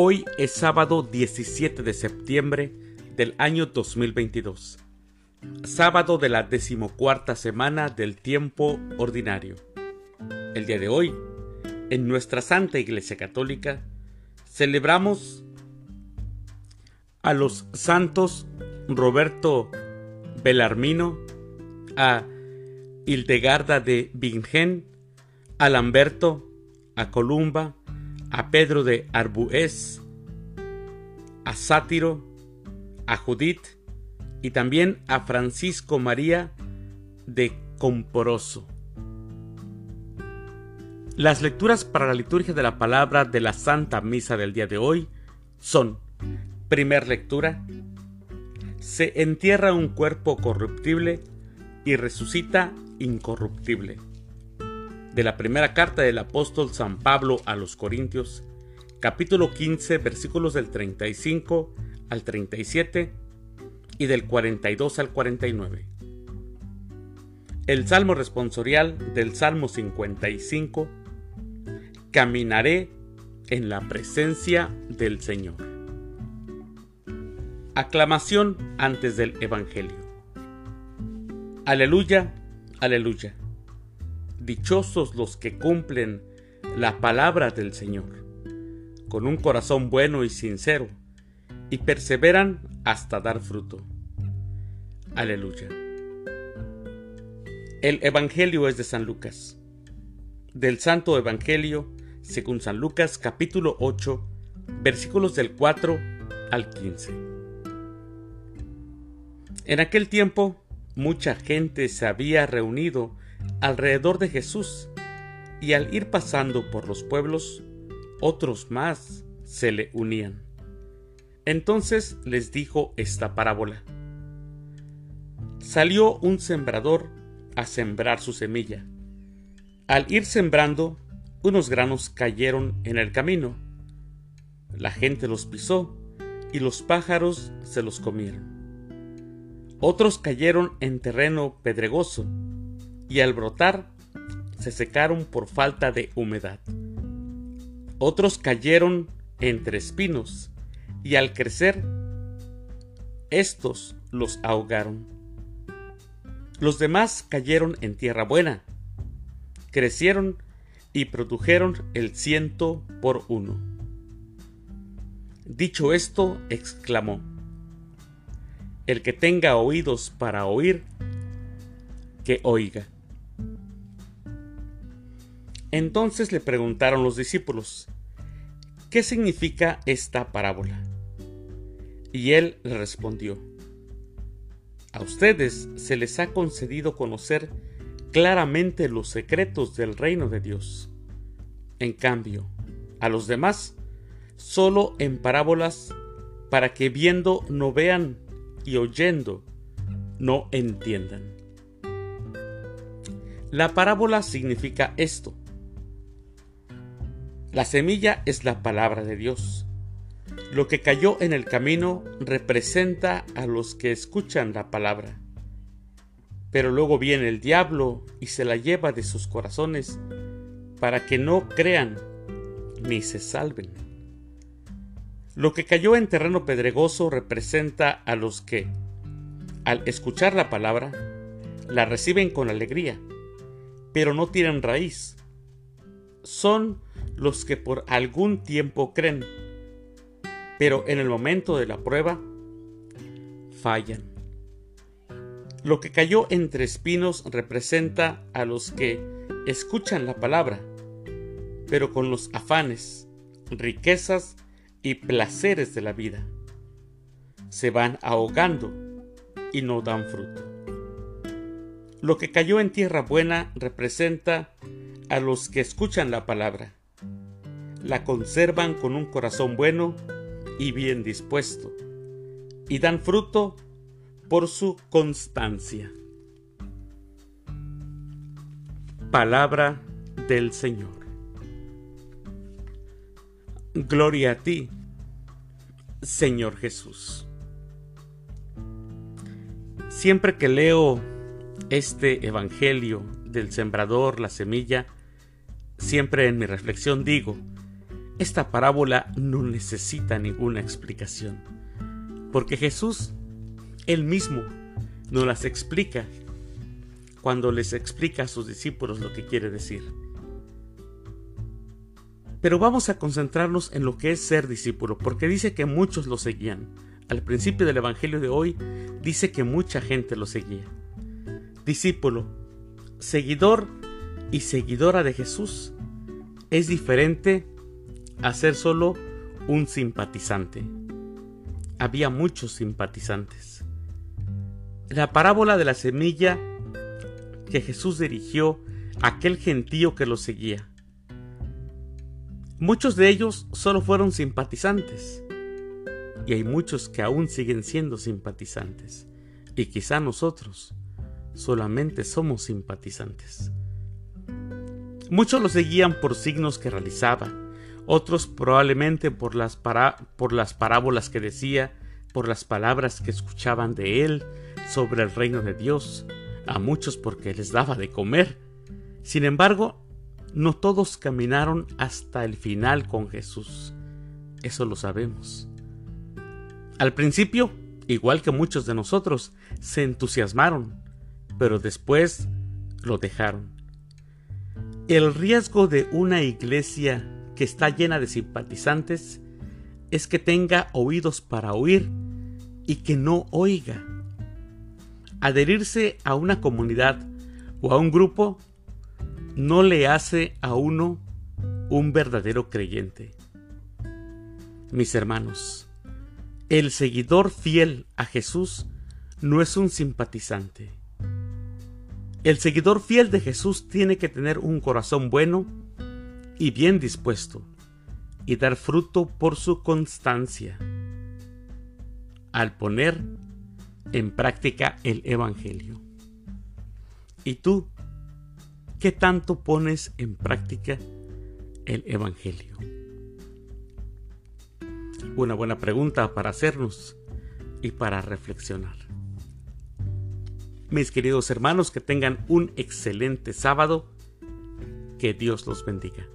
Hoy es sábado 17 de septiembre del año 2022, sábado de la decimocuarta semana del tiempo ordinario. El día de hoy, en nuestra Santa Iglesia Católica, celebramos a los santos Roberto Belarmino, a Hildegarda de Bingen, a Lamberto, a Columba, a Pedro de Arbués, a Sátiro, a Judith y también a Francisco María de Comporoso. Las lecturas para la liturgia de la palabra de la Santa Misa del día de hoy son, primer lectura, se entierra un cuerpo corruptible y resucita incorruptible de la primera carta del apóstol San Pablo a los Corintios, capítulo 15, versículos del 35 al 37 y del 42 al 49. El Salmo responsorial del Salmo 55, Caminaré en la presencia del Señor. Aclamación antes del Evangelio. Aleluya, aleluya dichosos los que cumplen la palabra del Señor, con un corazón bueno y sincero, y perseveran hasta dar fruto. Aleluya. El Evangelio es de San Lucas. Del Santo Evangelio, según San Lucas capítulo 8, versículos del 4 al 15. En aquel tiempo, mucha gente se había reunido alrededor de Jesús, y al ir pasando por los pueblos, otros más se le unían. Entonces les dijo esta parábola. Salió un sembrador a sembrar su semilla. Al ir sembrando, unos granos cayeron en el camino. La gente los pisó y los pájaros se los comieron. Otros cayeron en terreno pedregoso y al brotar se secaron por falta de humedad. Otros cayeron entre espinos y al crecer estos los ahogaron. Los demás cayeron en tierra buena, crecieron y produjeron el ciento por uno. Dicho esto, exclamó, El que tenga oídos para oír, que oiga. Entonces le preguntaron los discípulos, ¿qué significa esta parábola? Y él le respondió, a ustedes se les ha concedido conocer claramente los secretos del reino de Dios. En cambio, a los demás, solo en parábolas, para que viendo no vean y oyendo no entiendan. La parábola significa esto. La semilla es la palabra de Dios. Lo que cayó en el camino representa a los que escuchan la palabra. Pero luego viene el diablo y se la lleva de sus corazones para que no crean ni se salven. Lo que cayó en terreno pedregoso representa a los que, al escuchar la palabra, la reciben con alegría, pero no tienen raíz. Son los que por algún tiempo creen, pero en el momento de la prueba fallan. Lo que cayó entre espinos representa a los que escuchan la palabra, pero con los afanes, riquezas y placeres de la vida. Se van ahogando y no dan fruto. Lo que cayó en tierra buena representa a los que escuchan la palabra, la conservan con un corazón bueno y bien dispuesto, y dan fruto por su constancia. Palabra del Señor. Gloria a ti, Señor Jesús. Siempre que leo este Evangelio del Sembrador, la semilla, siempre en mi reflexión digo, esta parábola no necesita ninguna explicación, porque Jesús, él mismo, nos las explica cuando les explica a sus discípulos lo que quiere decir. Pero vamos a concentrarnos en lo que es ser discípulo, porque dice que muchos lo seguían. Al principio del Evangelio de hoy dice que mucha gente lo seguía. Discípulo, seguidor y seguidora de Jesús es diferente a ser solo un simpatizante. Había muchos simpatizantes. La parábola de la semilla que Jesús dirigió a aquel gentío que lo seguía. Muchos de ellos solo fueron simpatizantes. Y hay muchos que aún siguen siendo simpatizantes. Y quizá nosotros solamente somos simpatizantes. Muchos lo seguían por signos que realizaba, otros probablemente por las, por las parábolas que decía, por las palabras que escuchaban de él sobre el reino de Dios, a muchos porque les daba de comer. Sin embargo, no todos caminaron hasta el final con Jesús. Eso lo sabemos. Al principio, igual que muchos de nosotros, se entusiasmaron, pero después lo dejaron. El riesgo de una iglesia que está llena de simpatizantes es que tenga oídos para oír y que no oiga. Adherirse a una comunidad o a un grupo no le hace a uno un verdadero creyente. Mis hermanos, el seguidor fiel a Jesús no es un simpatizante. El seguidor fiel de Jesús tiene que tener un corazón bueno y bien dispuesto y dar fruto por su constancia al poner en práctica el Evangelio. ¿Y tú qué tanto pones en práctica el Evangelio? Una buena pregunta para hacernos y para reflexionar. Mis queridos hermanos, que tengan un excelente sábado. Que Dios los bendiga.